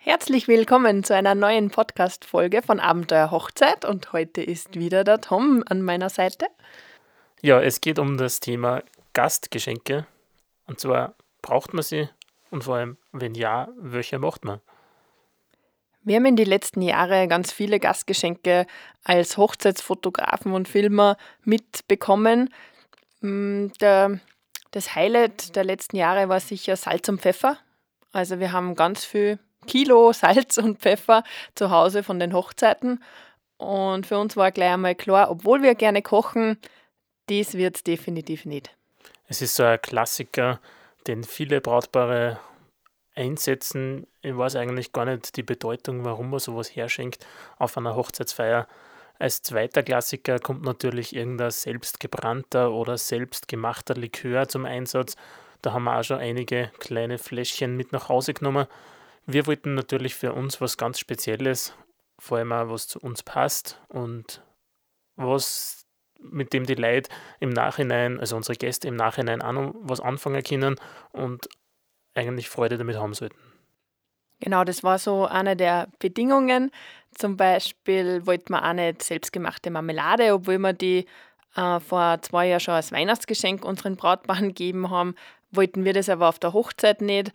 Herzlich willkommen zu einer neuen Podcast-Folge von Abenteuer Hochzeit und heute ist wieder der Tom an meiner Seite. Ja, es geht um das Thema Gastgeschenke und zwar braucht man sie und vor allem, wenn ja, welche macht man? Wir haben in den letzten Jahren ganz viele Gastgeschenke als Hochzeitsfotografen und Filmer mitbekommen. Mm, der, das Highlight der letzten Jahre war sicher Salz und Pfeffer. Also wir haben ganz viel Kilo Salz und Pfeffer zu Hause von den Hochzeiten. Und für uns war gleich einmal klar, obwohl wir gerne kochen, das wird es definitiv nicht. Es ist so ein Klassiker, den viele Brautpaare einsetzen. Ich weiß eigentlich gar nicht die Bedeutung, warum man sowas herschenkt auf einer Hochzeitsfeier. Als zweiter Klassiker kommt natürlich irgendein selbstgebrannter oder selbstgemachter Likör zum Einsatz. Da haben wir auch schon einige kleine Fläschchen mit nach Hause genommen. Wir wollten natürlich für uns was ganz Spezielles, vor allem auch was zu uns passt und was mit dem die Leute im Nachhinein, also unsere Gäste im Nachhinein auch noch was anfangen können und eigentlich Freude damit haben sollten. Genau, das war so eine der Bedingungen. Zum Beispiel wollten wir auch nicht selbstgemachte Marmelade, obwohl wir die äh, vor zwei Jahren schon als Weihnachtsgeschenk unseren Brautpaaren gegeben haben, wollten wir das aber auf der Hochzeit nicht,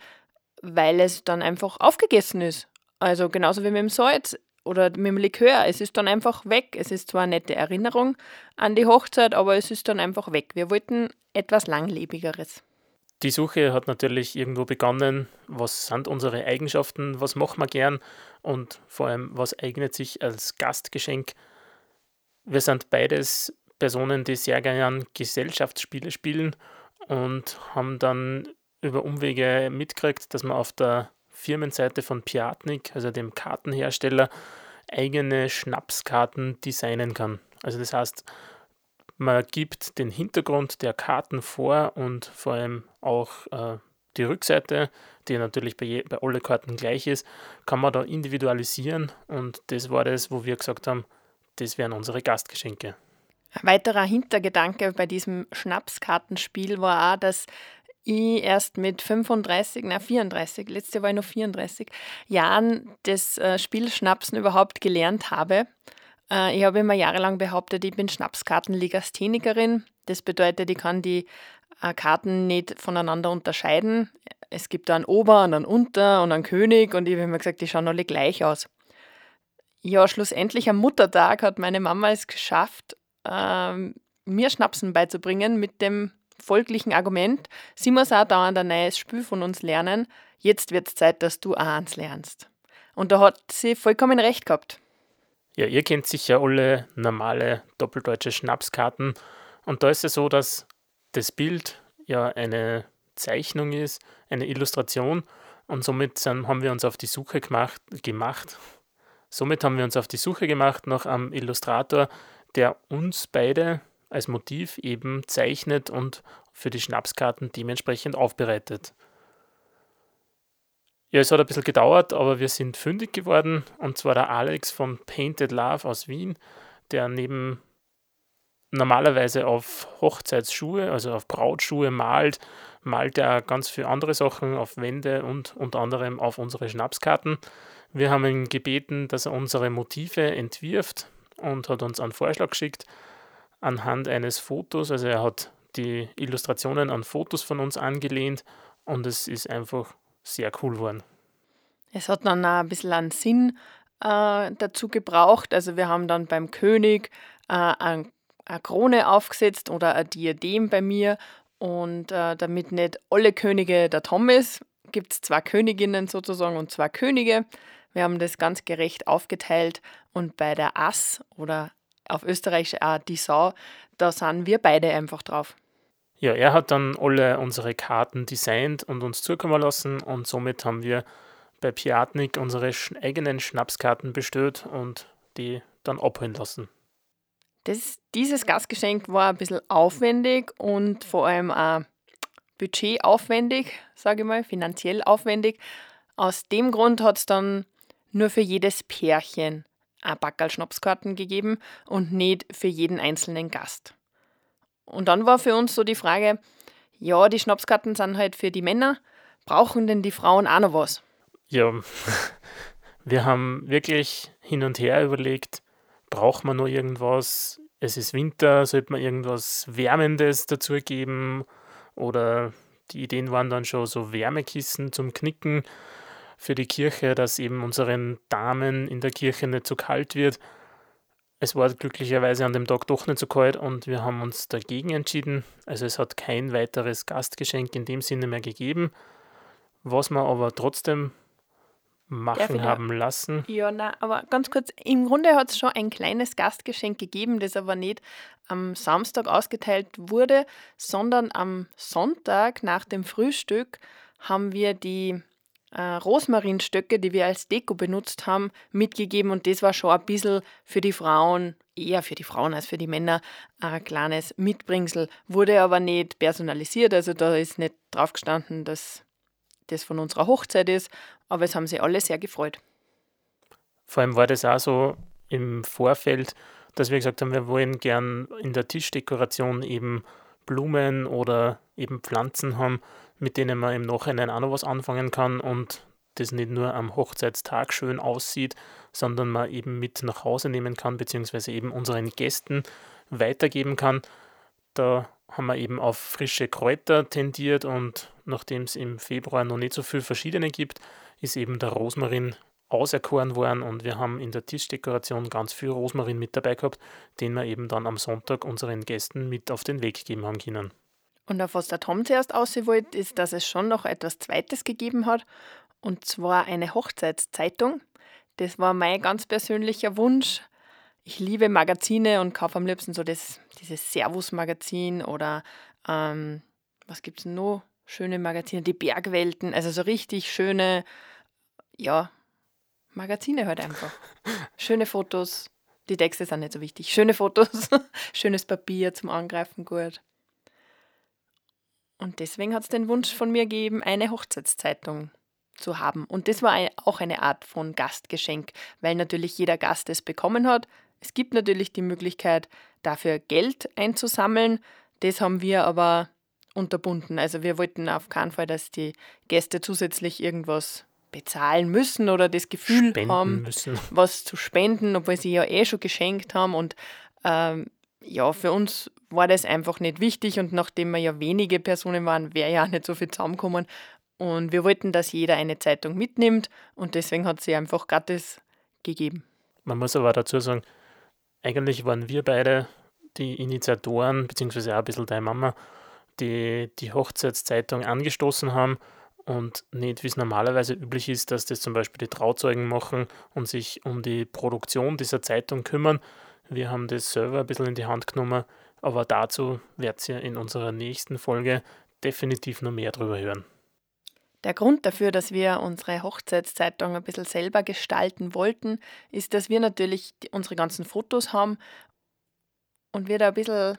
weil es dann einfach aufgegessen ist. Also genauso wie mit dem Salz oder mit dem Likör. Es ist dann einfach weg. Es ist zwar eine nette Erinnerung an die Hochzeit, aber es ist dann einfach weg. Wir wollten etwas Langlebigeres. Die Suche hat natürlich irgendwo begonnen. Was sind unsere Eigenschaften? Was machen wir gern? Und vor allem, was eignet sich als Gastgeschenk? Wir sind beides Personen, die sehr gerne Gesellschaftsspiele spielen und haben dann über Umwege mitgekriegt, dass man auf der Firmenseite von Piatnik, also dem Kartenhersteller, eigene Schnapskarten designen kann. Also das heißt, man gibt den Hintergrund der Karten vor und vor allem auch äh, die Rückseite, die natürlich bei, bei alle Karten gleich ist, kann man da individualisieren und das war das, wo wir gesagt haben, das wären unsere Gastgeschenke. Ein weiterer Hintergedanke bei diesem Schnapskartenspiel war auch, dass ich erst mit 35, na 34, letztes Jahr war ich noch 34 Jahren das äh, Spiel Schnapsen überhaupt gelernt habe. Äh, ich habe immer jahrelang behauptet, ich bin Schnapskartenlegasthenikerin. Das bedeutet, ich kann die äh, Karten nicht voneinander unterscheiden. Es gibt da einen Ober und einen Unter und einen König und ich habe immer gesagt, die schauen alle gleich aus. Ja, schlussendlich am Muttertag hat meine Mama es geschafft, ähm, mir Schnapsen beizubringen mit dem folglichen Argument, sie muss auch dauernd ein neues Spiel von uns lernen, jetzt wird es Zeit, dass du auch eins lernst. Und da hat sie vollkommen recht gehabt. Ja, ihr kennt sicher alle normale doppeldeutsche Schnapskarten. Und da ist es so, dass das Bild ja eine Zeichnung ist, eine Illustration. Und somit haben wir uns auf die Suche gemacht, gemacht. Somit haben wir uns auf die Suche gemacht nach einem Illustrator, der uns beide als Motiv eben zeichnet und für die Schnapskarten dementsprechend aufbereitet. Ja, es hat ein bisschen gedauert, aber wir sind fündig geworden. Und zwar der Alex von Painted Love aus Wien, der neben normalerweise auf Hochzeitsschuhe, also auf Brautschuhe malt, malt er ganz viele andere Sachen auf Wände und unter anderem auf unsere Schnapskarten. Wir haben ihn gebeten, dass er unsere Motive entwirft und hat uns einen Vorschlag geschickt anhand eines Fotos. Also er hat die Illustrationen an Fotos von uns angelehnt und es ist einfach sehr cool geworden. Es hat dann auch ein bisschen einen Sinn äh, dazu gebraucht. Also wir haben dann beim König äh, eine Krone aufgesetzt oder ein Diadem bei mir. Und äh, damit nicht alle Könige der Tom ist, gibt es zwei Königinnen sozusagen und zwei Könige. Wir haben das ganz gerecht aufgeteilt und bei der Ass oder auf Österreich auch die Sau, da sind wir beide einfach drauf. Ja, er hat dann alle unsere Karten designt und uns zukommen lassen und somit haben wir bei Piatnik unsere eigenen Schnapskarten bestellt und die dann abholen lassen. Das, dieses Gastgeschenk war ein bisschen aufwendig und vor allem auch budgetaufwendig, sage ich mal, finanziell aufwendig. Aus dem Grund hat es dann nur für jedes Pärchen ein Backerl Schnapskarten gegeben und nicht für jeden einzelnen Gast. Und dann war für uns so die Frage, ja, die Schnapskarten sind halt für die Männer, brauchen denn die Frauen auch noch was? Ja, Wir haben wirklich hin und her überlegt, braucht man noch irgendwas? Es ist Winter, sollte man irgendwas Wärmendes dazu geben? Oder die Ideen waren dann schon so Wärmekissen zum Knicken für die Kirche, dass eben unseren Damen in der Kirche nicht zu kalt wird. Es war glücklicherweise an dem Tag doch nicht so kalt und wir haben uns dagegen entschieden. Also es hat kein weiteres Gastgeschenk in dem Sinne mehr gegeben. Was wir aber trotzdem machen haben lassen. Ja, na, aber ganz kurz, im Grunde hat es schon ein kleines Gastgeschenk gegeben, das aber nicht am Samstag ausgeteilt wurde, sondern am Sonntag nach dem Frühstück haben wir die äh, Rosmarinstöcke, die wir als Deko benutzt haben, mitgegeben. Und das war schon ein bisschen für die Frauen, eher für die Frauen als für die Männer, ein kleines Mitbringsel, wurde aber nicht personalisiert, also da ist nicht drauf gestanden, dass das von unserer Hochzeit ist, aber es haben sich alle sehr gefreut. Vor allem war das auch so im Vorfeld, dass wir gesagt haben, wir wollen gern in der Tischdekoration eben Blumen oder eben Pflanzen haben, mit denen man im Nachhinein auch noch was anfangen kann und das nicht nur am Hochzeitstag schön aussieht, sondern man eben mit nach Hause nehmen kann, beziehungsweise eben unseren Gästen weitergeben kann. Da haben wir eben auf frische Kräuter tendiert und nachdem es im Februar noch nicht so viele verschiedene gibt, ist eben der Rosmarin auserkoren worden und wir haben in der Tischdekoration ganz viel Rosmarin mit dabei gehabt, den wir eben dann am Sonntag unseren Gästen mit auf den Weg geben haben können. Und auf was der Tom zuerst ausgewollt ist, dass es schon noch etwas Zweites gegeben hat, und zwar eine Hochzeitszeitung. Das war mein ganz persönlicher Wunsch, ich liebe Magazine und kaufe am liebsten so das, dieses Servus-Magazin oder ähm, was gibt es noch? Schöne Magazine, die Bergwelten, also so richtig schöne, ja, Magazine halt einfach. Schöne Fotos. Die Texte sind nicht so wichtig. Schöne Fotos, schönes Papier zum Angreifen, gut. Und deswegen hat es den Wunsch von mir gegeben, eine Hochzeitszeitung zu haben. Und das war auch eine Art von Gastgeschenk, weil natürlich jeder Gast es bekommen hat. Es gibt natürlich die Möglichkeit, dafür Geld einzusammeln. Das haben wir aber unterbunden. Also wir wollten auf keinen Fall, dass die Gäste zusätzlich irgendwas bezahlen müssen oder das Gefühl spenden haben, müssen. was zu spenden, obwohl sie ja eh schon geschenkt haben. Und ähm, ja, für uns war das einfach nicht wichtig und nachdem wir ja wenige Personen waren, wäre ja auch nicht so viel zusammengekommen. Und wir wollten, dass jeder eine Zeitung mitnimmt und deswegen hat sie einfach gratis gegeben. Man muss aber dazu sagen, eigentlich waren wir beide die Initiatoren, beziehungsweise auch ein bisschen deine Mama, die die Hochzeitszeitung angestoßen haben und nicht, wie es normalerweise üblich ist, dass das zum Beispiel die Trauzeugen machen und sich um die Produktion dieser Zeitung kümmern. Wir haben das selber ein bisschen in die Hand genommen, aber dazu werdet ihr in unserer nächsten Folge definitiv noch mehr drüber hören. Der Grund dafür, dass wir unsere Hochzeitszeitung ein bisschen selber gestalten wollten, ist, dass wir natürlich unsere ganzen Fotos haben und wir da ein bisschen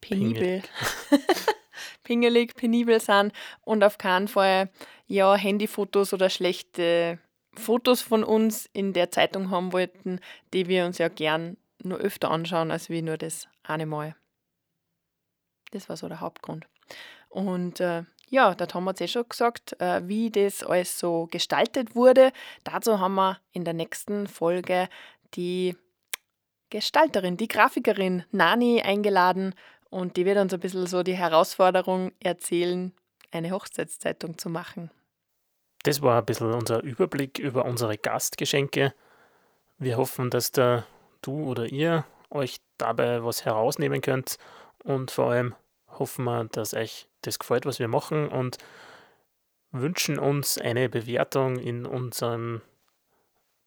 penibel, pingelig, penibel sind und auf keinen Fall ja, Handyfotos oder schlechte Fotos von uns in der Zeitung haben wollten, die wir uns ja gern nur öfter anschauen, als wie nur das eine Mal. Das war so der Hauptgrund. Und äh, ja, der Tom hat es eh schon gesagt, äh, wie das alles so gestaltet wurde. Dazu haben wir in der nächsten Folge die Gestalterin, die Grafikerin Nani eingeladen und die wird uns ein bisschen so die Herausforderung erzählen, eine Hochzeitszeitung zu machen. Das war ein bisschen unser Überblick über unsere Gastgeschenke. Wir hoffen, dass der du oder ihr euch dabei was herausnehmen könnt und vor allem hoffen wir, dass euch das gefällt, was wir machen und wünschen uns eine Bewertung in unserem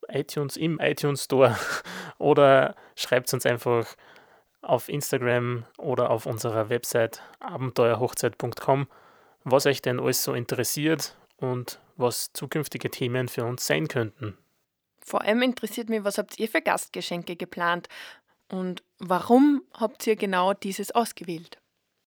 iTunes, im iTunes Store oder schreibt uns einfach auf Instagram oder auf unserer Website abenteuerhochzeit.com, was euch denn alles so interessiert und was zukünftige Themen für uns sein könnten. Vor allem interessiert mich, was habt ihr für Gastgeschenke geplant und warum habt ihr genau dieses ausgewählt?